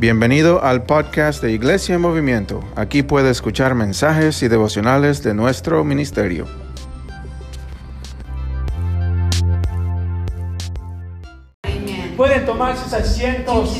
Bienvenido al podcast de Iglesia en Movimiento. Aquí puede escuchar mensajes y devocionales de nuestro ministerio. Pueden tomar sus asientos.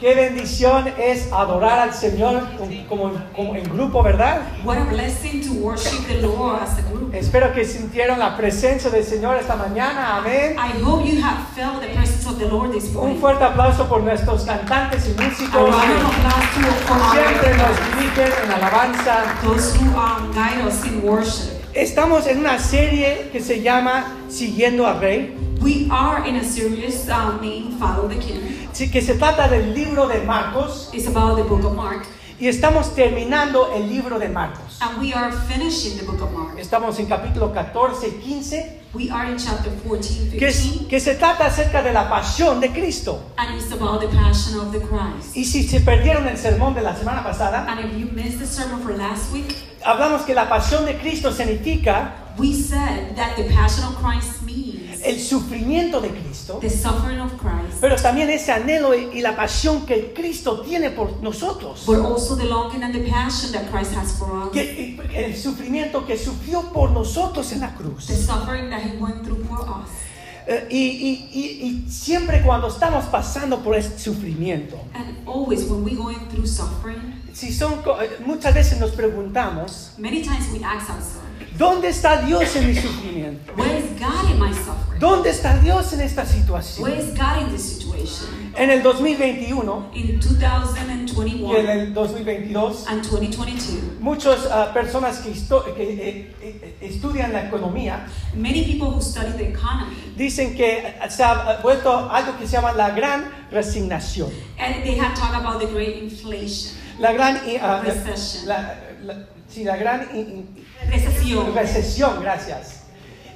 Qué bendición es adorar al Señor como, como en grupo, ¿verdad? What a blessing to worship the Lord as a group. Espero que sintieron la presencia del Señor esta mañana. Amén. I hope you have felt the presence of the Lord this Un morning. fuerte aplauso por nuestros cantantes y A músicos round of applause for siempre nos our, dirigen en alabanza. those who um, guide us in worship. Estamos en una serie que se llama Siguiendo al Rey, We are in a series um, named Follow the King. Sí, que se trata del libro de Marcos It's about the book of Mark. y estamos terminando el libro de Marcos. And we are finishing the book of Mark. Estamos en capítulo 14 y 15, We are in chapter 14, que, es- 15. que se trata acerca de la pasión de Cristo. And it's about the passion of the Christ. Y si se perdieron el sermón de la semana pasada, And if you missed the sermon for last week, hablamos que la pasión de Cristo significa we said that the passion of Christ means el sufrimiento de Cristo, the suffering of Christ, pero también ese anhelo y la pasión que Cristo tiene por nosotros. but also the longing and the passion that Christ has for us. Que, el sufrimiento que sufrió por nosotros en la cruz. The suffering that He went through for us. Eh, y, y- y- y siempre cuando estamos pasando por ese sufrimiento, And always when we're going through suffering, si son, eh, muchas veces nos preguntamos, many times we ask ourselves, ¿dónde está Dios en mi sufrimiento? where is God in my suffering? ¿Dónde está Dios en esta situación? Where is God in this situation? En el 2021 In y en 2021 el 2022, and 2022, muchas ah, personas que, histo- que, eh, eh, estudian la economía many people who study the economy dicen que se ha vuelto algo que se llama la gran resignación. and they have talked about the great inflation, La gran... y, ah, Recession. la- la- sí, la gran recesión, gracias.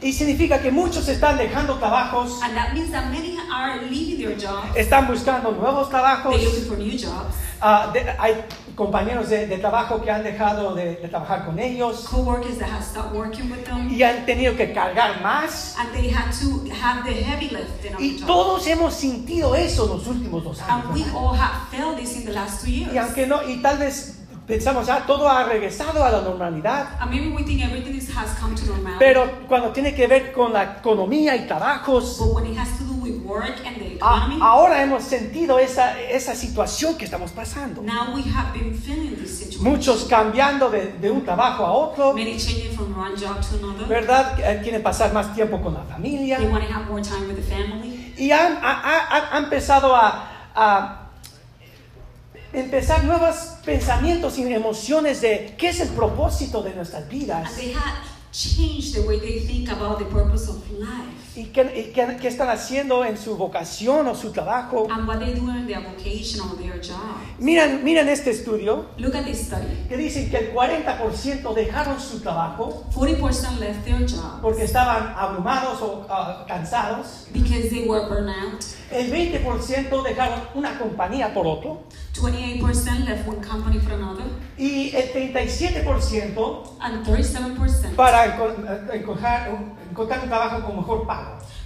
Y significa que muchos están dejando trabajos, And that means that many are leaving their jobs. están buscando nuevos trabajos. They're looking for new jobs. Ah, de- hay compañeros de, de trabajo que han dejado de, de trabajar con ellos Co-workers that have stopped working with them. y han tenido que cargar más. And they had to have the heavy Y todos hemos sentido eso los últimos dos And we años. all have felt this in the last two years. Y aunque no, y tal vez pensamos, ya todo ha regresado a la normalidad. And maybe we think everything is, has come to normality. Pero cuando tiene que ver con la economía y trabajos, but when it has to do with work and the a- economy, ahora hemos sentido esa, esa situación que estamos pasando. now we have been feeling this situation. Muchos cambiando de, de un trabajo a otro, Many changing from one job to another. ¿verdad? Eh, Quieren pasar más tiempo con la familia. They want to have more time with the family. Y han, ha- ha- ha- han empezado a, a empezar nuevos pensamientos y emociones de qué es el propósito de nuestras vidas And they had changed the way they think about the purpose of life. Y qué, y qué- qué están haciendo en su vocación o su trabajo. and what they do in their vocation or their job. Miren, miren este estudio Look at this study. que dice que el 40% dejaron su trabajo 40% left their job porque estaban abrumados o ah, cansados. because they were burned out. El 20% dejaron una compañía por otro. 28% left one company for another. Y el 37% And 37% para eh, encontrar, encontrar un trabajo con mejor pago.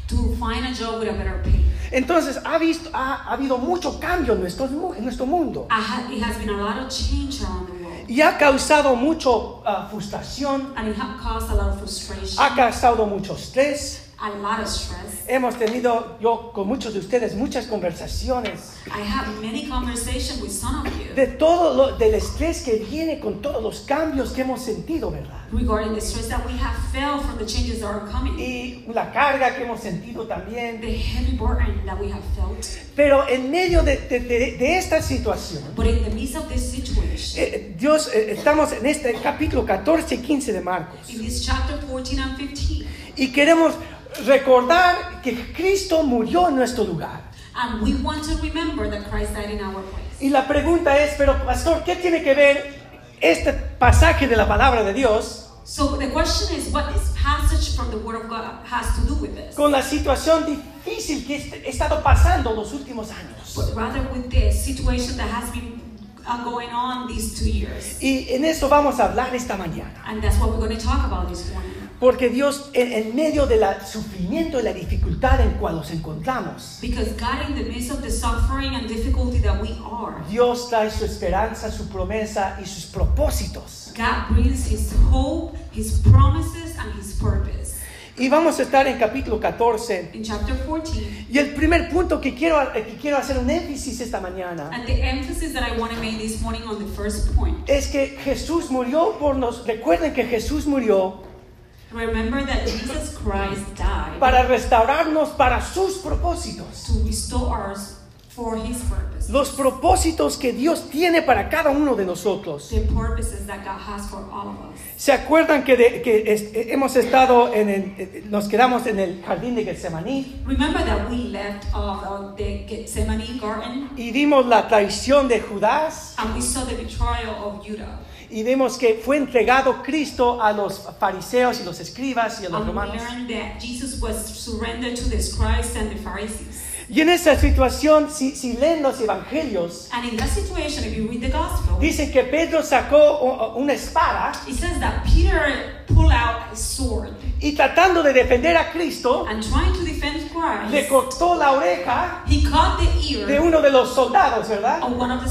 To find a job with a better pay. Entonces ha, visto, ha, ha habido mucho cambio en nuestro, en nuestro mundo ha- it has been a lot of change around the world. y ha causado mucho ah, frustración, And it has caused a lot of frustration, ha causado mucho estrés. A lot of stress. Hemos tenido yo con muchos de ustedes muchas conversaciones I have many conversations with some of you de todo lo, del estrés que viene con todos los cambios que hemos sentido, ¿verdad? regarding the stress that we have felt from the changes that are coming. Y la carga que hemos sentido también. The heavy burden that we have felt. Pero en medio de, de- de- de esta situación, But in the midst of this situation, eh, Dios, eh, estamos en este capítulo 14 y 15 de Marcos. in this chapter 14 and 15, Y queremos recordar que Cristo murió en nuestro lugar. and we want to remember that Christ died in our place. Y la pregunta es, pero pastor, ¿qué tiene que ver este pasaje de la palabra de Dios So the question is, what this passage from the Word of God has to do with this? con la situación difícil que he estado pasando los últimos años? But rather with the situation that has been uh, going on these two years. Y en eso vamos a hablar esta mañana. And that's what we're going to talk about this morning. Porque Dios, en, medio del sufrimiento y la dificultad en cual nos encontramos, Because God, in the midst of the suffering and difficulty that we are, Dios trae su esperanza, su promesa y sus propósitos. God brings His hope, His promises, and His purpose. Y vamos a estar en capítulo 14. In chapter 14, Y el primer punto que quiero, eh, que quiero hacer un énfasis esta mañana and the emphasis that I want to make this morning on the first point. es que Jesús murió por nos. Recuerden que Jesús murió Remember that Jesus Christ died para restaurarnos para sus propósitos. to restore us for His purpose. Los propósitos que Dios tiene para cada uno de nosotros. The purposes that God has for all of us. ¿Se acuerdan que, de- que es- hemos estado en el, eh, nos quedamos en el jardín de Getsemaní Remember that we left of uh, the Gethsemane garden y vimos la traición de Judas and we saw the betrayal of Judah. Y vimos que fue entregado Cristo a los fariseos y los escribas y a los romanos? learned that Jesus was surrendered to the scribes and the Pharisees. Y en esa situación, si, si leen los evangelios, And in that situation, if you read the gospel, dice que Pedro sacó una espada it says that Peter pulled out a sword y tratando de defender a Cristo, and trying to defend le Christ, cortó la oreja he caught the de ear uno de los soldados, ¿verdad? of one of the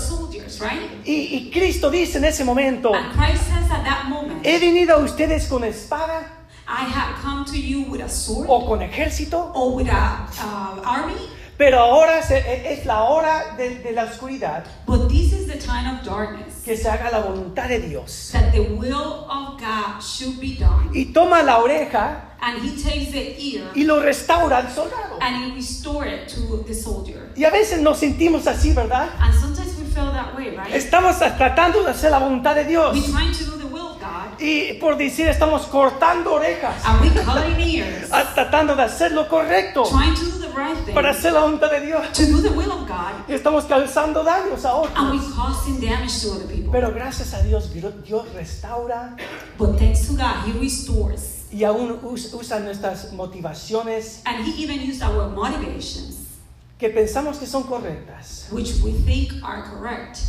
right? Y, y Cristo dice en ese momento, And Christ says at that moment, he venido a ustedes con espada I have come to you with a sword o con ejército, or with a uh, army, pero ahora e- es la hora de, de la oscuridad, but this is the time of darkness. que se haga la voluntad de Dios. That the will of God should be done. Y toma la oreja And he takes the ear y lo restaura al soldado. and he restores it to the soldier. Y a veces nos sentimos así, ¿verdad? And sometimes we feel that way, right? Estamos tratando de hacer la voluntad de Dios. We're trying to do the will of God, Y por decir, estamos cortando orejas, and we cutting ears, tratando de hacer lo correcto trying to do the right thing, para hacer la voluntad de Dios. to do the will of God, Y estamos causando daños a and otros. we causing damage to other people. Pero gracias a Dios, Dios restaura But thanks to God, He restores, y aún us- usa nuestras motivaciones and He even used our motivations, que pensamos que son correctas which we think are correct,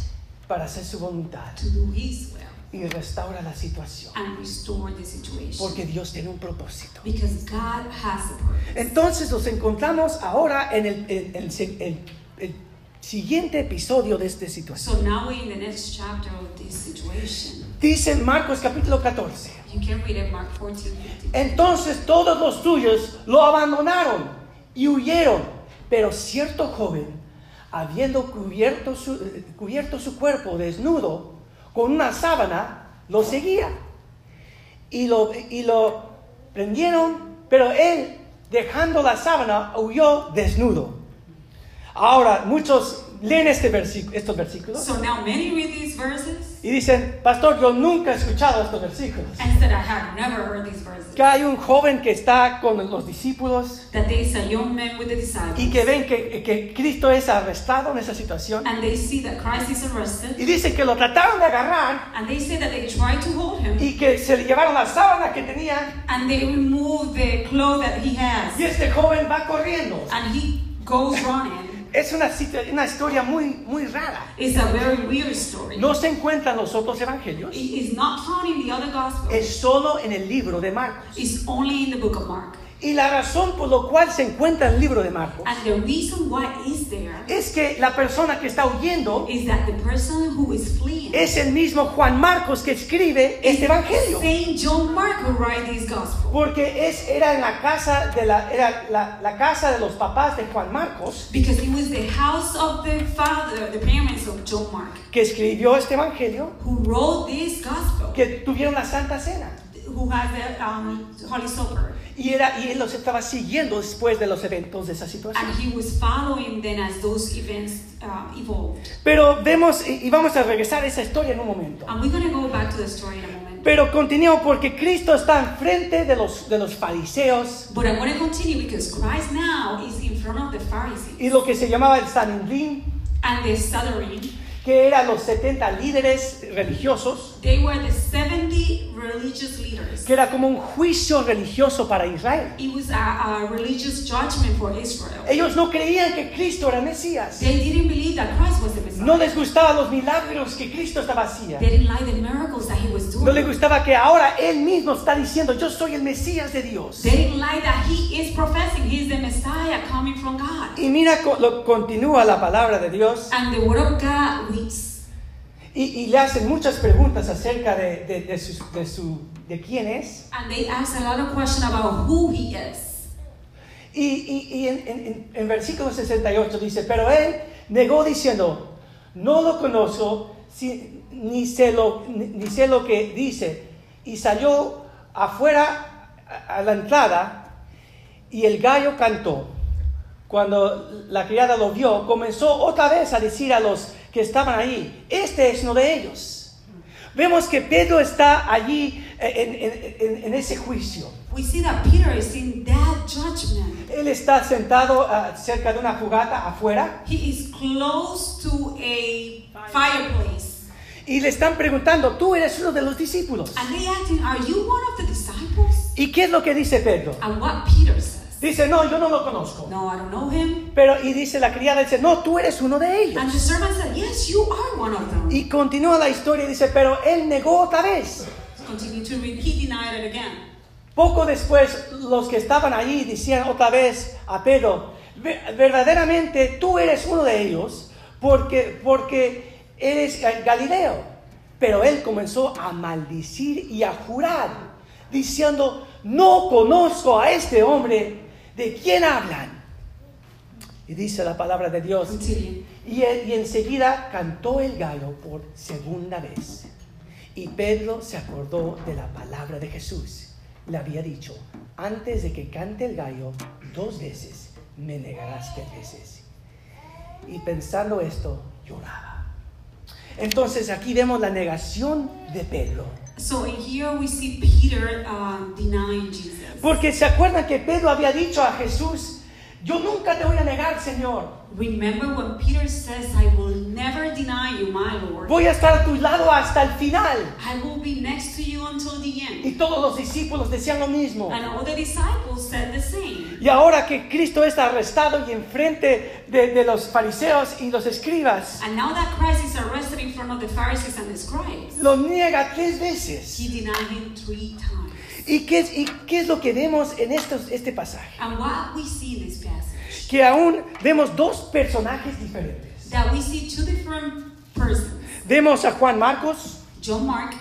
para hacer su voluntad to do His will y restaura la situación. and restore the situation. Porque Dios tiene un propósito. Because God has a purpose. Entonces nos encontramos ahora en el, en- en el- el- el siguiente episodio de esta situación. So now we're in the next chapter of this situation. Dice en Marcos capítulo 14. You can read it, Mark 14, 15. Entonces todos los suyos lo abandonaron y huyeron. Pero cierto joven, habiendo cubierto su, eh, cubierto su cuerpo desnudo con una sábana, lo seguía. Y lo, y lo prendieron, pero él, dejando la sábana, huyó desnudo. Ahora, muchos leen este versi- estos versículos So now many read these verses y dicen, pastor, yo nunca he escuchado estos versículos. and said, I have never heard these verses. Que hay un joven que está con los discípulos That there is a young man with the disciples y que ven que, que Cristo es arrestado en esa situación. and they see that Christ is arrested Y dicen que lo trataron de agarrar and they say that they try to hold him y que se le llevaron la sábana que tenía and they remove the clothes that he has y este joven va corriendo. and he goes running. Es una, una historia muy, muy rara. It's a very weird story. No se encuentra en los otros evangelios. It is not found in the other gospels. Es solo en el libro de Marcos. It's only in the book of Mark. Y la razón por la cual se encuentra en el libro de Marcos And the reason why it's there es que la persona que está huyendo is that the person who is fleeing es el mismo Juan Marcos que escribe este evangelio. Saint John Mark who write this gospel. Porque es, era en la casa de la, era la, la casa de los papás de Juan Marcos Because it was the house of the father, the parents of John Mark, que escribió este evangelio, who wrote this gospel, que tuvieron la Santa Cena. Who had the um, Holy Supper. Y, era, y él los estaba siguiendo después de los eventos de esa situación. And he was following them as those events uh, evolved. Pero vemos, y y vamos a regresar a esa historia en un momento. And we're going to go back to the story in a moment. Pero continúo porque Cristo está enfrente de los, de los fariseos But I want to continue because Christ now is in front of the Pharisees y lo que se llamaba el Sanhedrin, and the que eran los 70 líderes religiosos. They were the 70 mostly religious leaders. que era como un juicio religioso para Israel. It was a, a religious judgment for Israel. Ellos no creían que Cristo era Mesías. They didn't believe that Christ was the Messiah. No les gustaban los milagros que Cristo estaba haciendo. They didn't like the miracles that he was doing. No les gustaba que ahora Él mismo está diciendo, yo soy el Mesías de Dios. They didn't like that he is professing he is the Messiah coming from God. Y mira, lo, continúa la palabra de Dios And the word of God reads. Y, y le hacen muchas preguntas acerca de, de, de su, de, su- de quién es. And they ask a lot of questions about who he is. Y, y- y en, en- en- versículo 68 dice, pero Él negó diciendo, no lo conozco, si- ni, sé lo, ni, ni sé lo que dice. Y salió afuera a la entrada y el gallo cantó. Cuando la criada lo vio, comenzó otra vez a decir a los que estaban ahí, este es uno de ellos. Vemos que Pedro está allí en, en- ese juicio. We see that Peter is in that judgment. Él está sentado ah, cerca de una fogata afuera He is close to a fireplace. y le están preguntando, tú eres uno de los discípulos. And they ask him, Are you one of the disciples? ¿Y qué es lo que dice Pedro? And what Peter. Dice, no, yo no lo conozco. No, I don't know him. Pero, y dice la criada, dice, no, tú eres uno de ellos. And the servant said, Yes, you are one of them. Y continúa la historia y dice, pero él negó otra vez. Continue to read. He denied it again. Poco después, los que estaban allí decían otra vez a Pedro, "Ver- verdaderamente tú eres uno de ellos porque, porque eres ga- Galileo. Pero él comenzó a maldecir y a jurar, diciendo, no conozco a este hombre, ¿de quién hablan? Y dice la palabra de Dios, y, y enseguida cantó el gallo por segunda vez. Y Pedro se acordó de la palabra de Jesús. Le había dicho, antes de que cante el gallo, dos veces me negarás tres veces. Y pensando esto, lloraba. Entonces aquí vemos la negación de Pedro. So in here we see Peter um, denying Jesus. Porque se acuerdan que Pedro había dicho a Jesús, yo nunca te voy a negar, Señor. Remember when Peter says, I will never deny you, my Lord. Voy a estar a tu lado hasta el final. I will be next to you until the end. Y todos los discípulos decían lo mismo. And all the disciples said the same. Y ahora que Cristo está arrestado y enfrente de, de los fariseos y los escribas, And now that Christ is arrested in front of the Pharisees and the scribes, lo niega tres veces. he denied him three times. ¿Y qué es, y qué es lo que vemos en estos, este pasaje? And what we see in this passage, Que aún vemos dos personajes diferentes. that we see two different persons. Vemos a Juan Marcos, John Mark,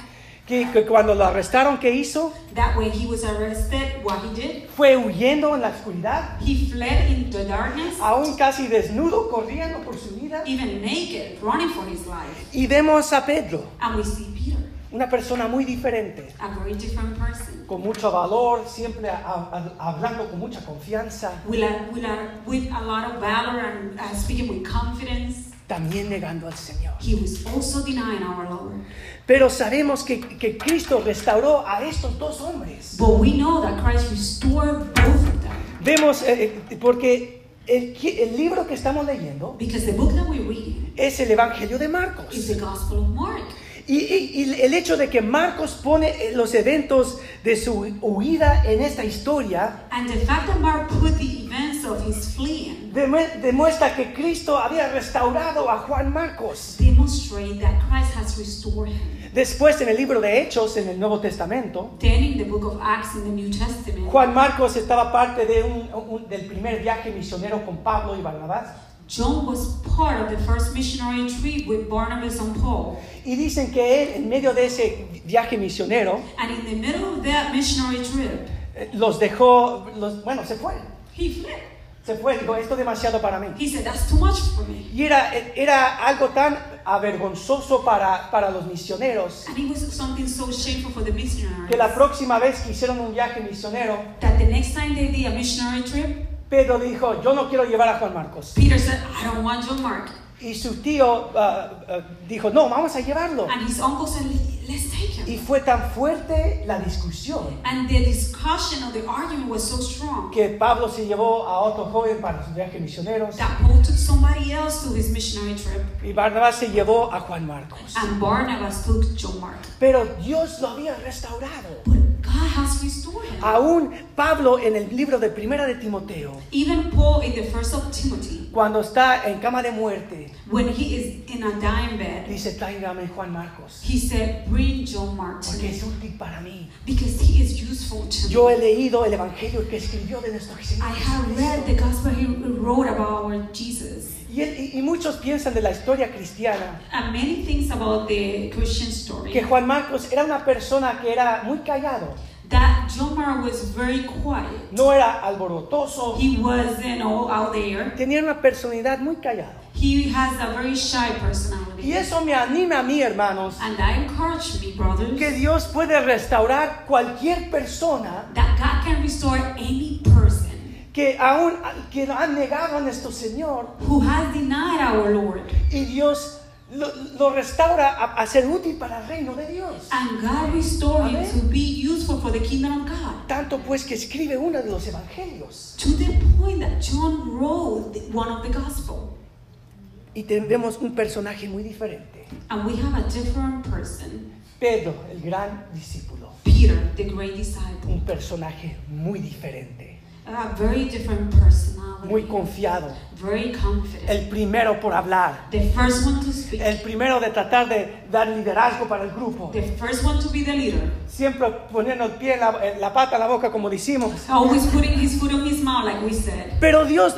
que, que cuando lo arrestaron, ¿qué hizo? that when he was arrested, what he did, Fue huyendo en la oscuridad, he fled into darkness, aún casi desnudo, corriendo por su vida. even naked, running for his life. Y vemos a Pedro, And we see Peter, una persona muy diferente, a very different person. con mucho valor, siempre a- a- hablando con mucha confianza. With a, with a, with a lot of valor and uh, speaking with confidence. también negando al Señor. He was also denying our Lord. Pero sabemos que, que Cristo restauró a estos dos hombres. But we know that Christ restored both of them. Vemos, eh, eh, porque el, el libro que estamos leyendo Because the book that we're reading es el Evangelio de is Marcos. the Gospel of Mark. Y, y- y el hecho de que Marcos pone eh, los eventos de su huida en esta historia And the fact that Mark put the events of his fleeing demu- demuestra que Cristo había restaurado a Juan Marcos. demonstrate that Christ has restored him. Después en el libro de Hechos, en el Nuevo Testamento, Then in the book of Acts in the New Testament, Juan Marcos estaba parte de un- un- del primer viaje misionero con Pablo y Barnabás. John was part of the first missionary trip with Barnabas and Paul. Y dicen que él, en medio de ese viaje misionero, And in the middle of that missionary trip, eh, los dejó, los, bueno, se fue. he fled. Se fue, dijo, esto es demasiado para mí. He said, That's too much for me. Y era, era algo tan avergonzoso para, para los misioneros And it was something so shameful for the missionaries que la próxima vez que hicieron un viaje misionero, that the next time they did a missionary trip, Pedro dijo, yo no quiero llevar a Juan Marcos. Peter said, I don't want John Mark. Y su tío ah, ah, dijo, no, vamos a llevarlo. And his uncle said, let's take Y him. fue tan fuerte la discusión And the discussion or the argument was so strong que Pablo se llevó a otro joven para sus viajes misioneros that Paul took somebody else to his missionary trip, y Barnabás se llevó a Juan Marcos. and Barnabas took John Mark. Pero Dios lo había restaurado. But has restored him. Aún Pablo en el libro de Primera de Timoteo, Even Paul in the first of Timothy, cuando está en cama de muerte, when he is in a dying bed, dice, tráigame Juan Marcos, he said, Bring John Mark to porque me es útil para mí. because he is useful to me. Yo he leído el evangelio que escribió de nuestro Señor I have read Jesucristo. the gospel he wrote about our Jesus. Y, y- y muchos piensan de la historia cristiana And many things about the Christian story. que Juan Marcos era una persona que era muy callado, That John Mark was very quiet. no era alborotoso, He wasn't all out there. tenía una personalidad muy callada. He has a very shy personality. Y eso me anima a mí, hermanos, And that encouraged me, brothers, que Dios puede restaurar cualquier persona that God can restore any que aún que han negado a nuestro Señor who has denied our Lord. y Dios lo, lo restaura a, a ser útil para el reino de Dios. And God restored him to be useful for the kingdom of God. Tanto pues que escribe uno de los evangelios. To the point that John wrote one of the gospel. Y tenemos un personaje muy diferente. And we have a different person. Pedro, el gran discípulo. Peter, the great disciple. Un personaje muy diferente. A very different personality. Muy confiado. very confident. El primero por hablar. the first one to speak. El primero de tratar de dar liderazgo para el grupo. the first one to be the leader. Siempre poniendo el pie en la, en la pata en la boca, como decimos. Always putting his foot on his mouth, like we said. Pero Dios,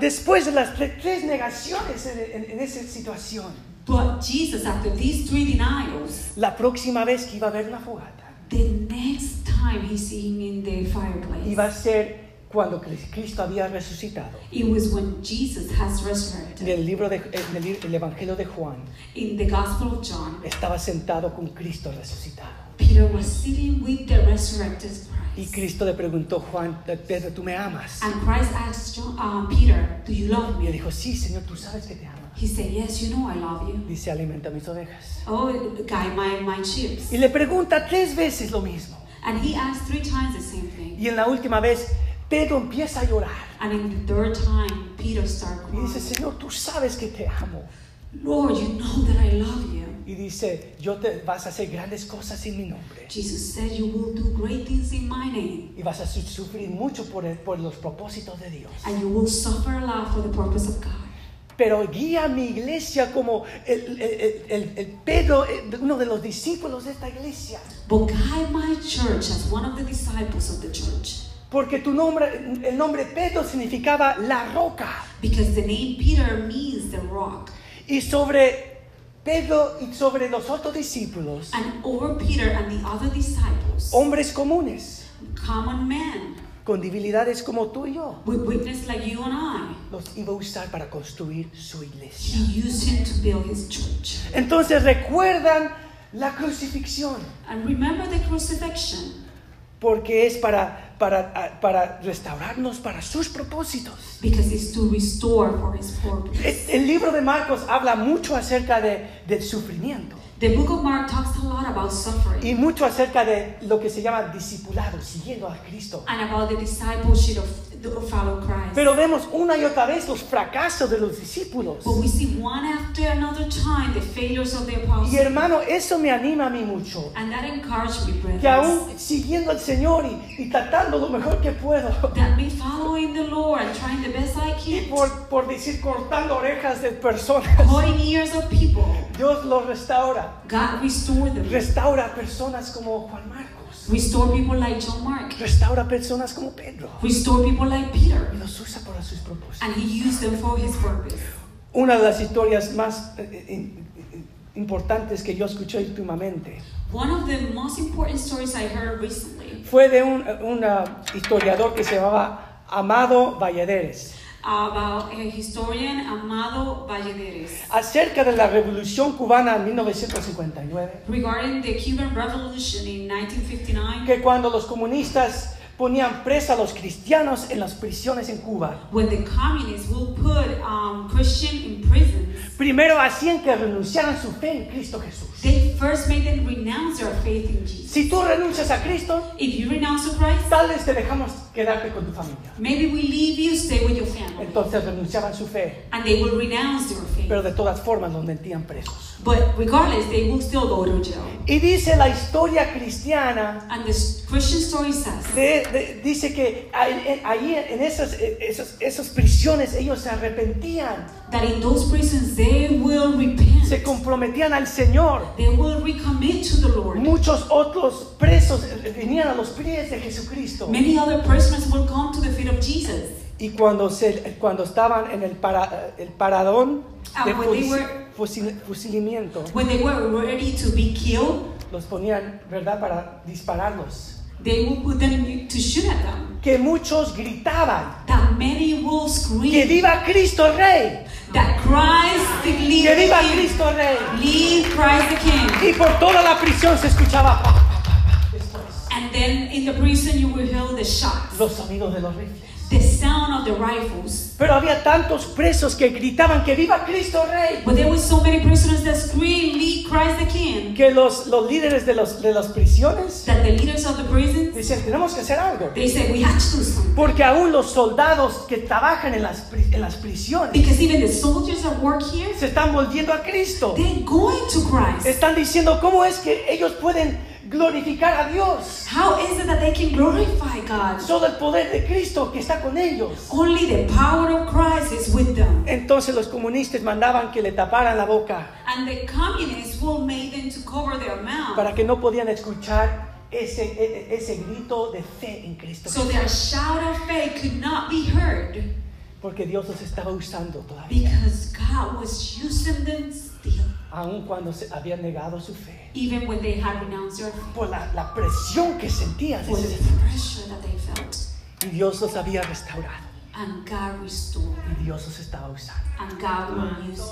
después de las tre- tres negaciones en, en- en esa situación, But Jesus, after these three denials, la próxima vez que iba a haber una fogata, the next time he see him in the fireplace, iba a ser cuando Cristo había resucitado. it was when Jesus has En resurrected. el libro de, en el, el Evangelio de Juan, In the Gospel of John, estaba sentado con Cristo resucitado. Peter was sitting with the resurrected Y Christ. Cristo le preguntó, Juan, Pedro, ¿tú me amas? And Christ asked John, uh, Peter, Do you love Y él me? dijo, sí, Señor, tú sabes que te amo. He said, Yes, you know I love you. Dice, alimenta mis ovejas. Oh, guide my, my sheep. Y le pregunta tres veces lo mismo. And he asked three times the same thing. Y en la última vez, Pedro empieza a llorar. And in the third time, Peter started Y dice, crying. Señor, tú sabes que te amo. Lord, you know that I love you. Y dice, yo te vas a hacer grandes cosas en mi nombre. Jesus said, You will do great things in my name. Y vas a su- sufrir mucho por, el- por los propósitos de Dios. And you will suffer a lot for the purpose of God. Pero guía a mi iglesia como el, el- el- el- el Pedro, eh, uno de los discípulos de esta iglesia. But guide my church as one of the disciples of the church. Porque tu nombre, el nombre Pedro significaba la roca. Because the name Peter means the rock. Y sobre Pedro y sobre los otros discípulos, And over Peter and the other disciples, hombres comunes, common men con debilidades como tú y yo, with weakness like you and I, los iba a usar para construir su he iglesia. used him to build his church. Entonces recuerdan la crucifixión, And remember the crucifixion. porque es para, para, para restaurarnos para sus propósitos. Because it's to restore for his purpose. El el libro de Marcos habla mucho acerca de, del sufrimiento The book of Mark talks a lot about suffering y mucho acerca de lo que se llama discipulado, siguiendo a Cristo. and about the discipleship of. Pero vemos una y otra vez los fracasos de los discípulos. But we see one after another time the failures of the apostles. Y hermano, eso me anima a mí mucho. And that encouraged me, Que aún siguiendo al Señor y, y tratando lo mejor que puedo, That me following the Lord and trying the best I y por, por decir cortando orejas de personas, Cutting ears of people. Dios los restaura. Restaura a personas como Juan Marcos. Restore people like John Mark. Restaura personas como Pedro. Restore people like Peter. Y los usa para sus propósitos. And he used them for his purpose. Una de las historias más eh, eh, eh, importantes que yo escuché últimamente One of the most important stories I heard recently fue de un un, ah, historiador que se llamaba Amado Valladares about a historian Amado Valladares acerca de la revolución cubana en 1959 regarding the Cuban Revolution in 1959 que cuando los comunistas ponían presa a los cristianos en las prisiones en Cuba. When the communists will put um, Christian in prisons. primero hacían que renunciaran su fe en Cristo Jesús They first made them renounce their faith in Jesus. Si tú renuncias a Cristo, If you renounce to Christ, tal vez te dejamos quedarte con tu familia. maybe we leave you, stay with your family. Entonces renunciaban su fe, And they will renounce their faith. pero de todas formas los metían presos. But regardless, they will still go to jail. Y dice la historia cristiana, And the Christian story says de- de- dice que ahí ahí en esas, esas, esas prisiones ellos se arrepentían, that in those prisons they will repent. se comprometían al Señor. They will recommit to the Lord. Muchos otros presos venían a los pies de Jesucristo. Many other prisoners will come to the feet of Jesus. Y cuando, se, cuando estaban en el, para- el paradón de Ah, when they fusi- were- fusil- fusilamiento, When they were ready to be killed, los ponían, ¿verdad?, para dispararlos. they will put them to shoot at them. Que muchos gritaban, That many will que scream viva Cristo Rey, that Christ the que viva. Cristo Rey. Lead Christ the King. Y por toda la prisión se escuchaba And then in the prison you will hear the shots, los sonidos de los rifles. The sound of the rifles. Pero había tantos presos que gritaban que viva Cristo Rey, But there were so many prisoners that screamed, Lead Christ the King. que los, los líderes de, los, de las prisiones That the leaders of the prison, decían, tenemos que hacer algo. they said, We have to do something. Porque aún los soldados que trabajan en las, en las prisiones Because even the soldiers that work here, se están volviendo a Cristo. they're going to Christ. Están diciendo, ¿cómo es que ellos pueden glorificar a Dios? How is it that they can glorify God? Solo el poder de Cristo que está con ellos. Only the power of Christ is with them. Entonces los comunistas mandaban que le taparan la boca And the communists will make them to cover their mouth. para que no podían escuchar ese, e- e- ese grito de fe en Cristo. So their shout of faith could not be heard Porque Dios los estaba usando todavía, because God was using them still, aun cuando se habían negado su fe. even when they had renounced their faith Por la, la presión que sentían. for the pressure that they felt. Y Dios los había restaurado. And God restored Y Dios los estaba usando. and God will use.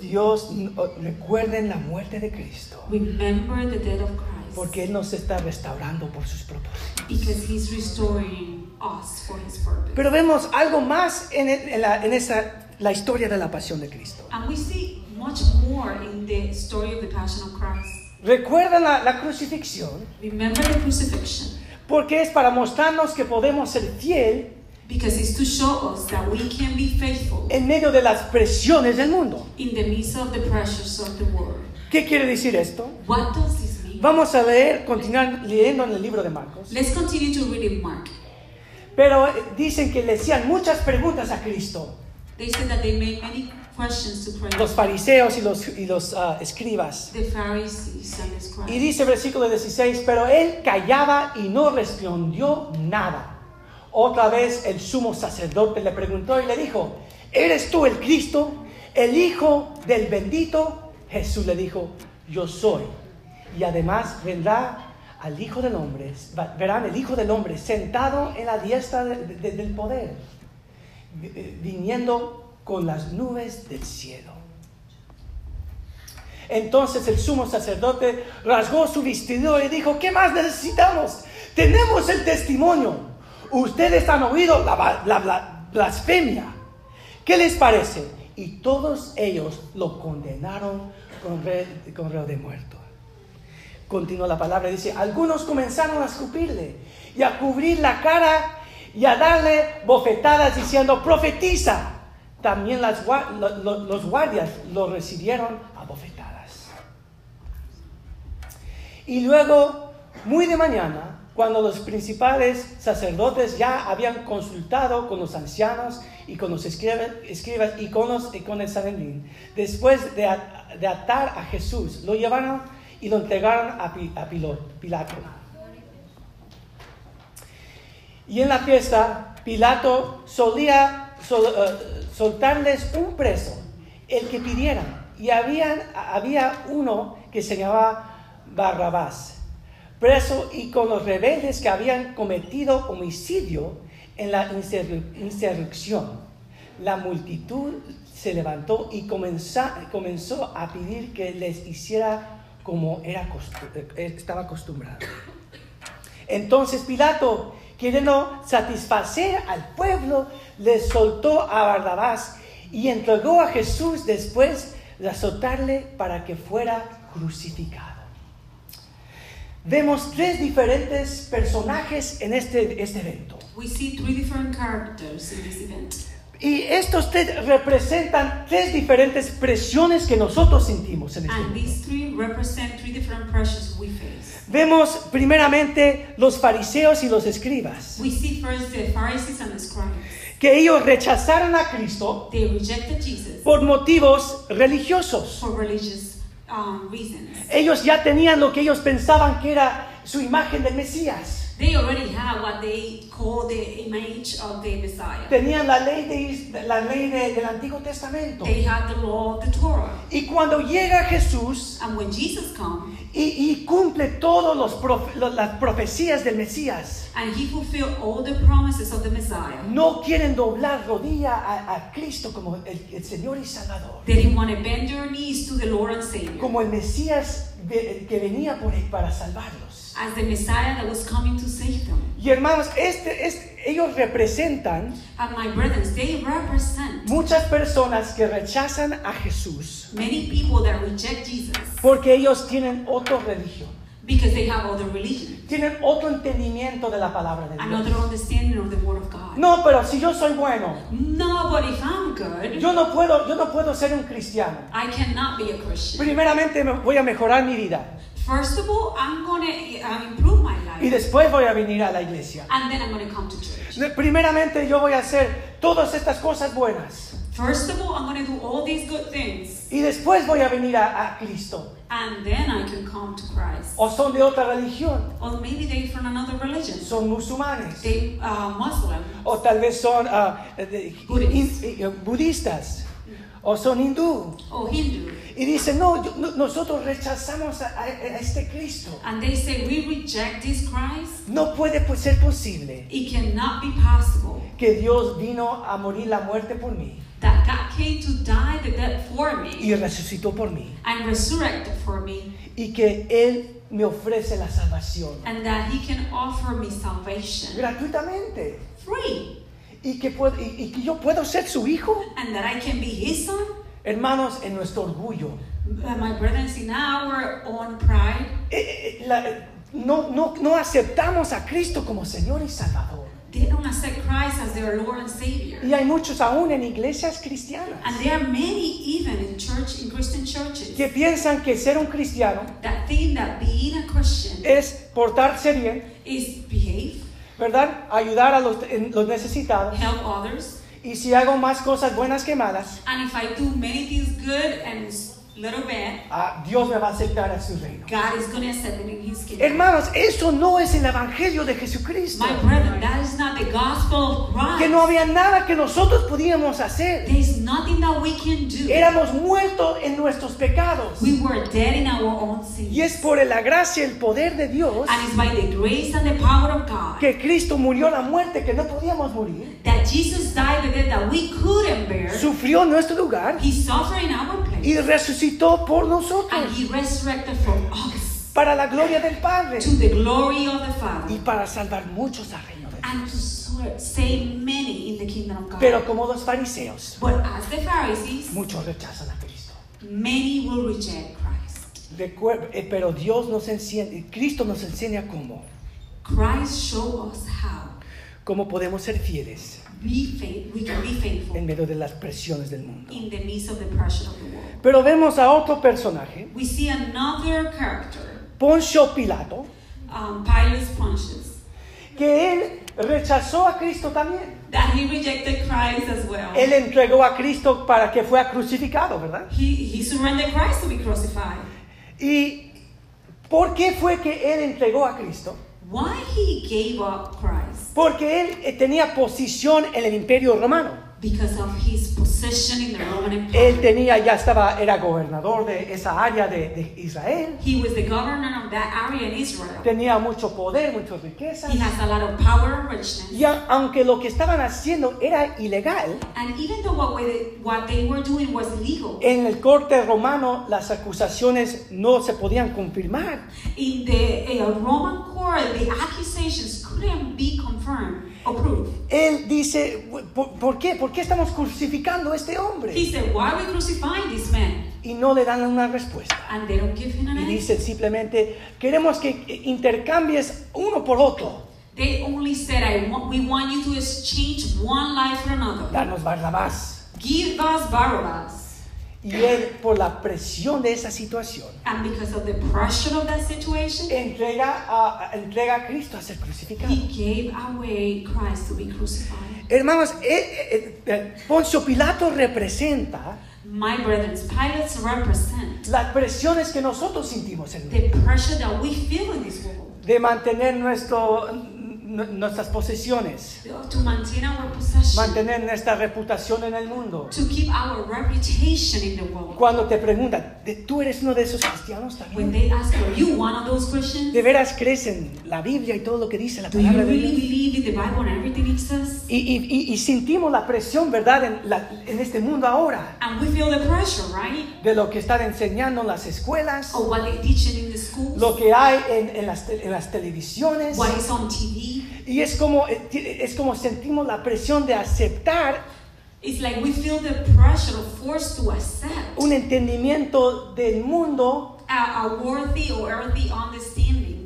Dios, oh, recuerden la muerte de Cristo. Remember the death of Christ Porque Él nos está restaurando por sus propósitos. because He's restoring us for His purpose. Pero vemos algo más en, el- en la, en esa, la historia de la pasión de Cristo. And we see much more in the story of the Passion of Christ. Recuerdan la, la crucifixión Remember the crucifixion porque es para mostrarnos que podemos ser fiel because it's to show us that we can be faithful en medio de las presiones del mundo. in the midst of the pressures of the world. ¿Qué quiere decir esto? What does this mean? Vamos a leer, continuar leyendo en el libro de Marcos. Let's continue to read in Mark. Pero eh, dicen que le hacían muchas preguntas a Cristo, They said that they made many questions to Christ, los fariseos y los, y los ah, escribas. the Pharisees and the scribes. Y dice versículo 16, pero él callaba y no respondió nada. Otra vez el sumo sacerdote le preguntó y le dijo, ¿eres tú el Cristo, el Hijo del bendito? Jesús le dijo, yo soy. Y además vendrá al Hijo del Hombre, verán el Hijo del Hombre sentado en la diestra de- de- del poder, viniendo con las nubes del cielo. Entonces el sumo sacerdote rasgó su vestido y dijo, ¿qué más necesitamos? Tenemos el testimonio. Ustedes han oído la, blasfemia. ¿Qué les parece? Y todos ellos lo condenaron con con reo de muerto. Continúa la palabra, dice, algunos comenzaron a escupirle y a cubrir la cara y a darle bofetadas diciendo, profetiza. También los guardias lo recibieron a bofetadas. Y luego, muy de mañana, cuando los principales sacerdotes ya habían consultado con los ancianos y con los escribas, y, con los, y el Sanedrín, después de, de atar a Jesús, lo llevaron y lo entregaron a, Pilato. Y en la fiesta, Pilato solía sol- eh, soltarles un preso, el que pidieran. Y habían- había uno que se llamaba Barrabás, preso y con los rebeldes que habían cometido homicidio en la insurre- insurrección. La multitud se levantó y comenza- comenzó a pedir que les hiciera como era eh, estaba acostumbrado. Entonces Pilato, queriendo satisfacer al pueblo, le soltó a Barrabás y entregó a Jesús después de azotarle para que fuera crucificado. Vemos tres diferentes personajes en este, este evento. We see three different characters in this event. Y estos tres representan tres diferentes presiones que nosotros sentimos en este And evento. these three represent three different pressures we face. Vemos primeramente los fariseos y los escribas, We see first the Pharisees and the scribes. que ellos rechazaron a Cristo They rejected Jesus por motivos religiosos. for religious um, reasons. Ellos ya tenían lo que ellos pensaban que era su imagen del Mesías. They already have what they call the image of the Messiah. Tenían la ley, de, la ley de- del Antiguo Testamento. They had the law of the Torah. Y cuando llega Jesús And when Jesus comes y, y cumple todas las profecías del Mesías, and he fulfilled all the promises of the Messiah, no quieren doblar rodilla a, a Cristo como el, el Señor y Salvador, they didn't want to bend their knees to the Lord and Savior como el Mesías que venía por él para salvarlos. As the Messiah that was coming to save them. Y hermanos, este, este- ellos representan And my brothers, they represent muchas personas que rechazan a Jesús many people that reject Jesus porque ellos tienen otra religión, because they have other religion, tienen otro entendimiento de la palabra de Dios. another understanding of the Word of God. No, pero si yo soy bueno, No, but if I'm good, yo no puedo, yo no puedo ser un cristiano. I cannot be a Christian. Primeramente voy a mejorar mi vida First of all, I'm to uh, improve my y life, después voy a venir a la iglesia. and then I'm to come to church. Primeramente yo voy a hacer todas estas cosas buenas First of all, I'm to do all these good things, y después voy a venir a, a Cristo. and then I can come to Christ. O son de otra religión, Or maybe they're from another religion. son musulmanes, They uh, Muslim. o tal vez son Buddhist. in- eh, budistas, o son hindú. or Hindu. Y dicen, no, yo- no- nosotros rechazamos a, a- a este Cristo. And they say, We reject this Christ. No puede pues, ser posible It cannot be possible que Dios vino a morir la muerte por mí that God came to die the death for y me resucitó por mí and resurrected for me, y que Él me ofrece la salvación and that He can offer me salvation gratuitamente free, y que, puedo, y, y que yo puedo ser su hijo. and that I can be His son. Hermanos, en nuestro orgullo, Uh, my brothers, in our own pride, eh, eh, la- no, no, no aceptamos a Cristo como Señor y Salvador. they don't accept Christ as their Lord and Savior. Y hay muchos aún en iglesias cristianas And there are many, even in church, in Christian churches, que piensan que ser un cristiano that think that being a Christian es portarse bien, is behave, ¿verdad? Ayudar a los, los necesitados. help others, Y si hago más cosas buenas que malas, and if I do many things good and little bad, ah, Dios me va a aceptar a su reino. God is going to accept in His kingdom. Hermanos, eso no es el Evangelio de Jesucristo. My that is not the gospel of Christ. Que no había nada que nosotros podíamos hacer. There is nothing that we can do. Éramos muertos en nuestros pecados. We were dead in our own sins. Y es por la gracia y el poder de Dios And it's by the grace and the power of God que Cristo murió la muerte que no podíamos morir. that Jesus died the death that we couldn't bear. Sufrió en nuestro lugar He suffered in our place. Y resucitó por And nosotros. He resurrected for us Para la gloria del Padre. to the glory of the Y Father para salvar muchos al reino de Dios. and save many in the kingdom of God. Pero como los fariseos, But as the Pharisees, muchos rechazan a Cristo. many will reject Christ. Recuer- eh, pero Dios nos enseña, Cristo nos enseña cómo, Christ showed us how cómo podemos ser fieles be we can be faithful en medio de las presiones del mundo. in the midst of the pressure of the world. Pero vemos a otro personaje, We see another character, Poncio Pilato, um, Pilate's Pontius, que él rechazó a Cristo también. that he rejected Christ as well. Él entregó a Cristo para que fuera crucificado, ¿verdad? He, he surrendered Christ to be crucified. ¿Y por qué fue que él entregó a Cristo? Why he gave up Christ? Porque él eh, tenía posición en el imperio romano. Because of his position in the Roman Él Empire. tenía, ya estaba, era gobernador de esa área de, de Israel. He was the governor of that area in Israel. Tenía mucho poder, muchas riquezas. He has a lot of power and richness. Y a- aunque lo que estaban haciendo era ilegal, And even though what, we- what they were doing was illegal, en el corte romano las acusaciones no se podían confirmar. in the uh, Roman court, the accusations couldn't be confirmed. Él dice, ¿por, por qué? ¿Por qué estamos crucificando a este hombre? He said, Why are we crucifying this man? Y no le dan una respuesta. And they don't give him an Y dicen simplemente, queremos que intercambies uno por otro. They only said, I want, We want you to exchange one life for another. Barrabás. Give us Barabbas. Y él, por la presión de esa situación, And because of the pressure of that situation, entrega a, entrega a Cristo a ser crucificado. he gave away Christ to be crucified. Hermanos, eh, eh, eh, Poncio Pilato representa My brethren, Pilates represent las presiones que nosotros sentimos en the pressure that we feel in this world de mantener nuestro, nuestras posesiones, to maintain our possession, mantener nuestra reputación en el mundo. to keep our reputation in the world. Cuando te preguntan, ¿de- ¿tú eres uno de esos cristianos When también? they ask, Are you one of those Christians? ¿De veras crees en la Biblia y todo lo que dice la palabra de Dios? believe in the Bible and everything it says? Y, y- y- y sentimos la presión, ¿verdad?, en, la- en este mundo ahora, And we feel the pressure, right? de lo que están enseñando en las escuelas, Of what they teaching in the schools, lo que hay en, en las, en las televisiones. what is on TV. Y es como, eh, ti- es como sentimos la presión de aceptar It's like we feel the pressure or forced to accept un entendimiento del mundo a, a worthy or earthly understanding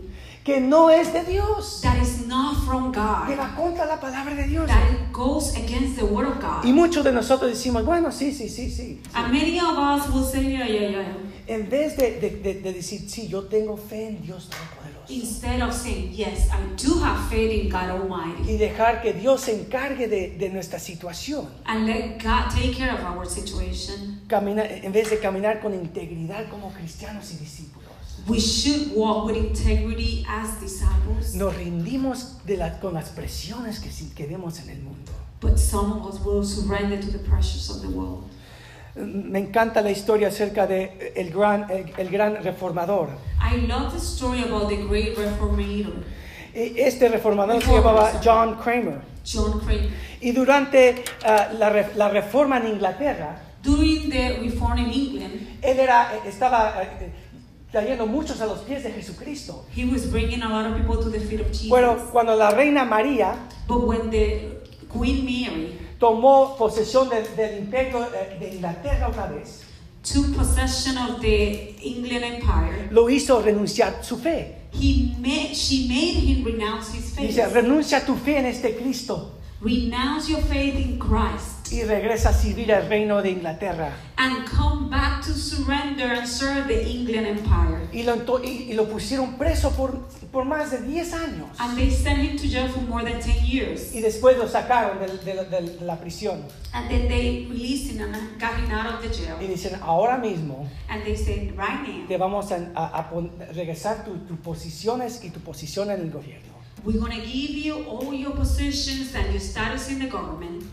que no es de Dios, that is not from que God, va contra la palabra de Dios. that it goes against the Word of God. Y muchos de nosotros decimos, bueno, sí, sí, sí, sí. And many of us will say, yeah, yeah, yeah. En vez de, de- de- de decir, sí, yo tengo fe en Dios Todopoderoso. Instead of saying, yes, I do have faith in God Almighty. Y dejar que Dios se encargue de, de nuestra situación. And let God take care of our situation. Camina- en vez de caminar con integridad como cristianos y discípulos. We should walk with integrity as disciples. Nos rindimos de la- con las presiones que, que vemos en el mundo. But some of us will surrender to the pressures of the world. Me encanta la historia acerca de el gran, el, el gran reformador. I love the story about the great reformator, E- Este reformador se llamaba John Kramer. John Crane. Y durante ah, la, la reforma en Inglaterra, During the reform in England, él era, eh, estaba eh, trayendo muchos a los pies de Jesucristo. he was bringing a lot of people to the feet of Jesus. Bueno, cuando la reina María But when the Queen Mary tomó posesión del- del imperio de Inglaterra otra vez, took possession of the England Empire, lo hizo renunciar su fe. he made, she made him renounce his faith. Dice, renuncia tu fe en este Cristo Renounce your faith in Christ y regresa a servir al reino de Inglaterra. and come back to surrender and serve the England Empire. Y lo, y, y lo pusieron preso por, por más de 10 años. And they sent him to jail for more than 10 years. Y después lo sacaron del- de, de- de la prisión. And then they released him and got him out of the jail. Y dicen, ahora mismo And they said, right now, te vamos a, a- a pon- regresar tus tus posiciones y tu posición en el gobierno. we're going to give you all your positions and your status in the government,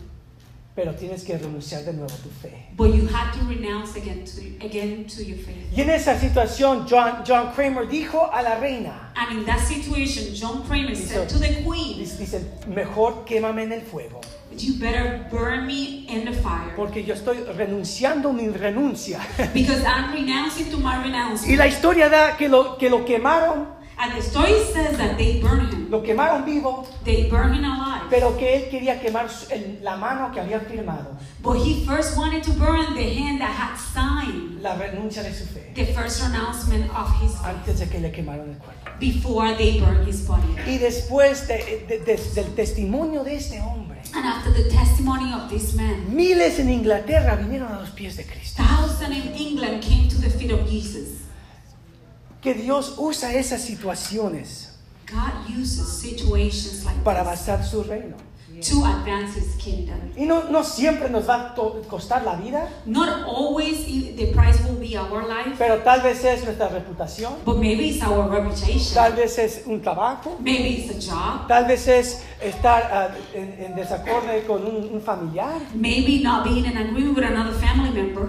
Pero tienes que renunciar de nuevo a tu fe. but you have to renounce again to, again to your faith. Y en esa situación, John, John Kramer dijo a la reina, And in that situation, John Kramer Dice- said to the queen, dice, mejor quémame en el fuego, You better burn me in the fire porque yo estoy renunciando mi renuncia. because I'm renouncing to my Y renouncement. la historia da que lo, que lo quemaron, And the story says that they burned him, lo quemaron vivo, they burned him alive. pero que él quería quemar el- la mano que había firmado, But he first wanted to burn the hand that had signed la renuncia de su fe, the first renouncement of his faith antes de que le quemaron el cuerpo. before they burned his body. Y después de- de- de- del testimonio de este hombre, And after the testimony of this man, miles en Inglaterra vinieron a los pies de Cristo. thousands in England came to the feet of Jesus. Que Dios usa esas situaciones God uses situations like para avanzar su reino. to advance his kingdom. Y no, no siempre nos va a costar la vida, Not always the price will be our life, pero tal vez es nuestra reputación, but maybe it's our reputation. tal vez es un trabajo, Maybe it's a job. tal vez es estar ah, en, en desacuerdo con un, un familiar, Maybe not being in agreement with another family member.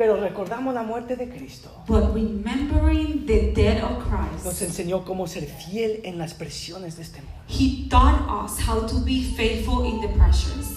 Pero recordamos la muerte de Cristo. But remembering the death of Nos Christ, enseñó cómo ser fiel en las presiones de este mundo. He taught us how to be faithful in the pressures.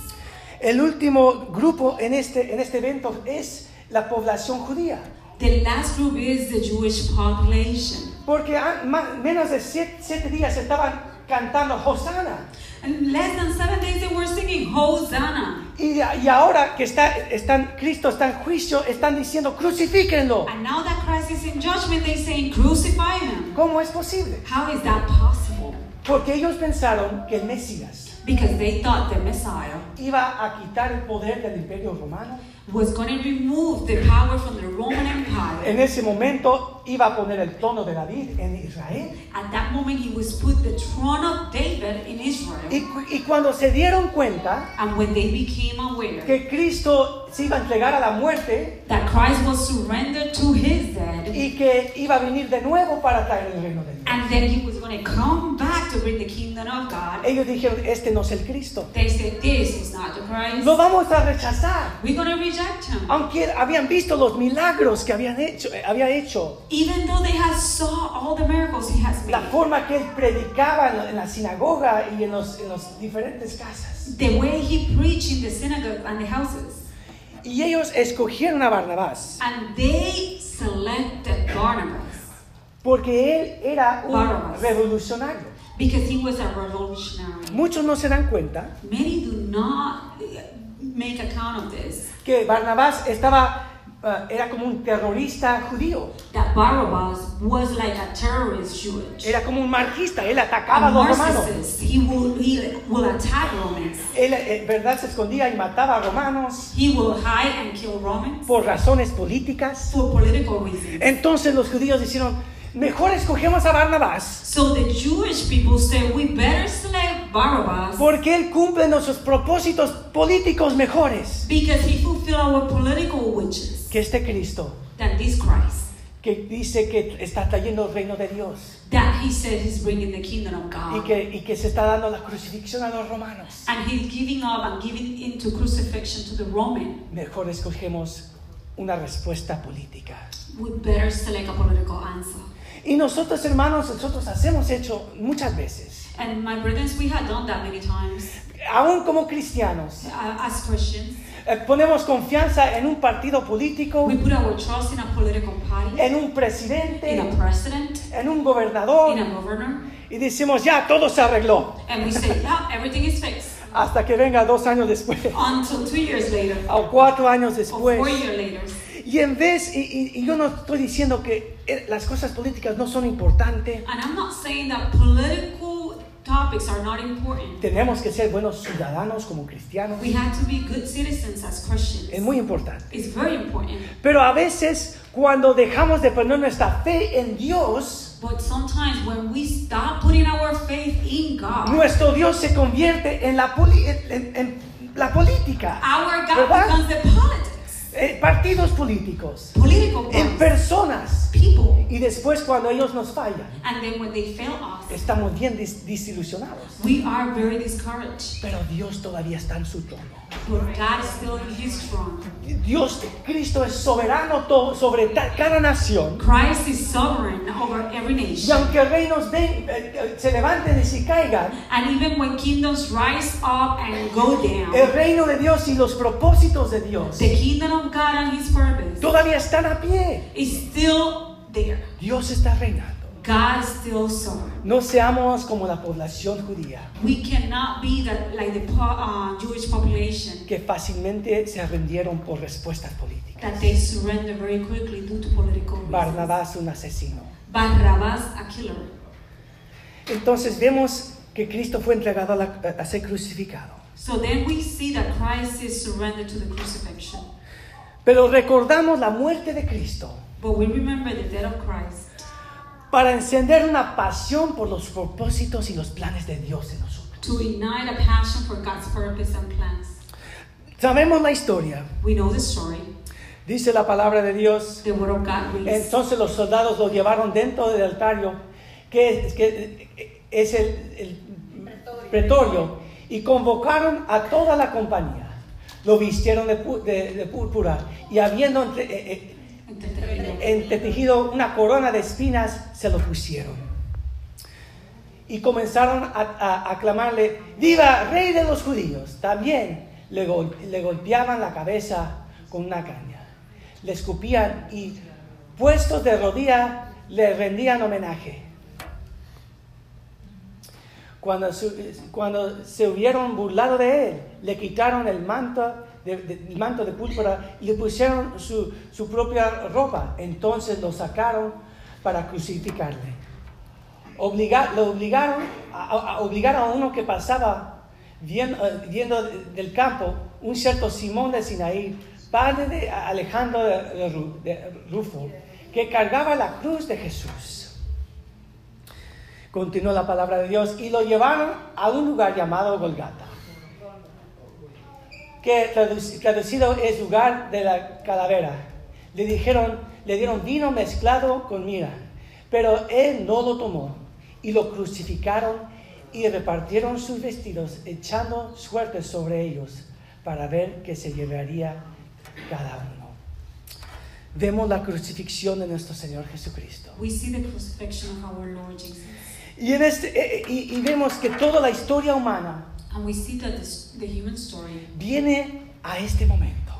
El último grupo en este, en este evento es la población judía. The last group is the Jewish population. Porque a- menos de siete, siete días estaban cantando Hosanna. In less than seven days, they were singing Hosanna. Y, y ahora que está, están, Cristo está en juicio, están diciendo, crucifíquenlo. And now that Christ is in judgment, they're saying, Crucify him. ¿Cómo es posible? How is that possible? Porque ellos pensaron que el Mesías Because they thought the Messiah iba a quitar el poder del imperio romano. Was going to remove the power from the Roman Empire. En ese momento iba a poner el trono de David en Israel. At that moment, he was put the throne of David in Israel. Y, y cuando se dieron cuenta And when they became aware que Cristo se iba a entregar a la muerte that Christ was surrendered to his dead, y que iba a venir de nuevo para traer el reino de Dios, and then he was going to come back to bring the kingdom of God, ellos dijeron, este no es el Cristo. they said, This is not the Christ. Lo vamos a rechazar. We're going to Aunque habían visto los milagros que habían hecho, eh, había hecho, Even though they had saw all the miracles he has la made, forma que él predicaba en la, en la sinagoga y en los, en los diferentes casas. the way he preached in the synagogue and the houses, Y ellos escogieron a Barnabás and they selected Barnabas porque él era un Barnabas. revolucionario. because he was a revolutionary. Muchos no se dan cuenta Many do not make account of this. Que Barnabás estaba, eh, era como un terrorista judío, That Barabbas was like a terrorist Jewish. era como un marxista, él atacaba A a los romanos. He will, he will attack Romans. Él, en verdad, se escondía y mataba a romanos He will hide and kill Romans por razones políticas. for political reasons. Entonces los judíos dijeron, mejor escogemos a Barnabás So the Jewish people said, we better select Barabbas porque él cumple nuestros propósitos políticos mejores because he fulfilled our political wishes que este Cristo than this Christ. que dice que está trayendo el reino de Dios That he said he's bringing the kingdom of y God. que, y que se está dando la crucifixión a los romanos. And he's giving up and giving into crucifixion to the Roman. Mejor escogemos una respuesta política. We better select a political answer. Y nosotros hermanos, nosotros hacemos hecho muchas veces, And my brothers, we had done that many times. aún como cristianos, As Christians, eh, ponemos confianza en un partido político, we put our trust in a political party, en un in presidente, a president, en un gobernador in a governor, y decimos ya todo se arregló and we say, yeah, everything is fixed. hasta que venga dos años después Until two years later, o cuatro años or después. four years later. Y en vez, y, y- y yo no estoy diciendo que eh, las cosas políticas no son importantes, And I'm not saying that political topics are not important. tenemos que ser buenos ciudadanos como cristianos, We have to be good citizens as Christians. es muy importante. It's very important. Pero a veces cuando dejamos de poner nuestra fe en Dios, But sometimes when we stop putting our faith in God, nuestro Dios se convierte en la, poli- en- en- en la política, our God ¿Verdad? becomes the politics, en partidos políticos, political en parties, personas. people. Y después cuando ellos nos fallan, And then when they fail us, estamos bien dis- desilusionados. we are very discouraged. Pero Dios todavía está en su trono. But God is still in His throne. Dios, Cristo es soberano sobre ta- cada nación. Christ is sovereign over every Y nation. aunque reinos ven- eh, eh, se levanten y se caigan, And even when kingdoms rise up and go down, el reino de Dios y los propósitos de Dios the kingdom of God and His purpose todavía están a pie. is still there. Dios está reinando. God is still sovereign. No seamos como la población judía, We cannot be the, like the uh, Jewish population que fácilmente se rindieron por respuestas políticas. that they surrender very quickly due to political reasons. Barnabás, un asesino. Barrabas, a killer. Entonces vemos que Cristo fue entregado a, la- a ser crucificado. So then we see that Christ is surrendered to the crucifixion. Pero recordamos la muerte de Cristo But we remember the death of Christ para encender una pasión por los propósitos y los planes de Dios en nosotros. to ignite a passion for God's purpose and plans. Sabemos la historia. We know the story. Dice la palabra de Dios. The word of God. Entonces los soldados lo llevaron dentro del altario, que, es- que es el, el pretorio, y convocaron a toda la compañía. Lo vistieron de, de- de púrpura y habiendo entre- eh, eh. Entretejido una corona de espinas, se lo pusieron. Y comenzaron a, a- a aclamarle, viva, rey de los judíos. También le, gol- le golpeaban la cabeza con una caña. Le escupían y puestos de rodilla le rendían homenaje. Cuando cuando se hubieron burlado de él, le quitaron el manto de, manto de púrpura y le pusieron su, su propia ropa. Entonces lo sacaron para crucificarle. Obliga- lo obligaron a, obligar a uno que pasaba vien- eh, viendo de- del campo, un cierto Simón de Sinaí, padre de Alejandro de Rufo, que cargaba la cruz de Jesús. Continuó la palabra de Dios y lo llevaron a un lugar llamado Golgata, que traduc- traducido es lugar de la calavera. Le dijeron, le dieron vino mezclado con mira, pero él no lo tomó y lo crucificaron y repartieron sus vestidos echando suerte sobre ellos para ver qué se llevaría cada uno. Vemos la crucifixión de nuestro Señor Jesucristo. We see the crucifixion of our Lord Jesus. Y, en este, y, y vemos que toda la historia humana And we see that this, the human story viene a este momento.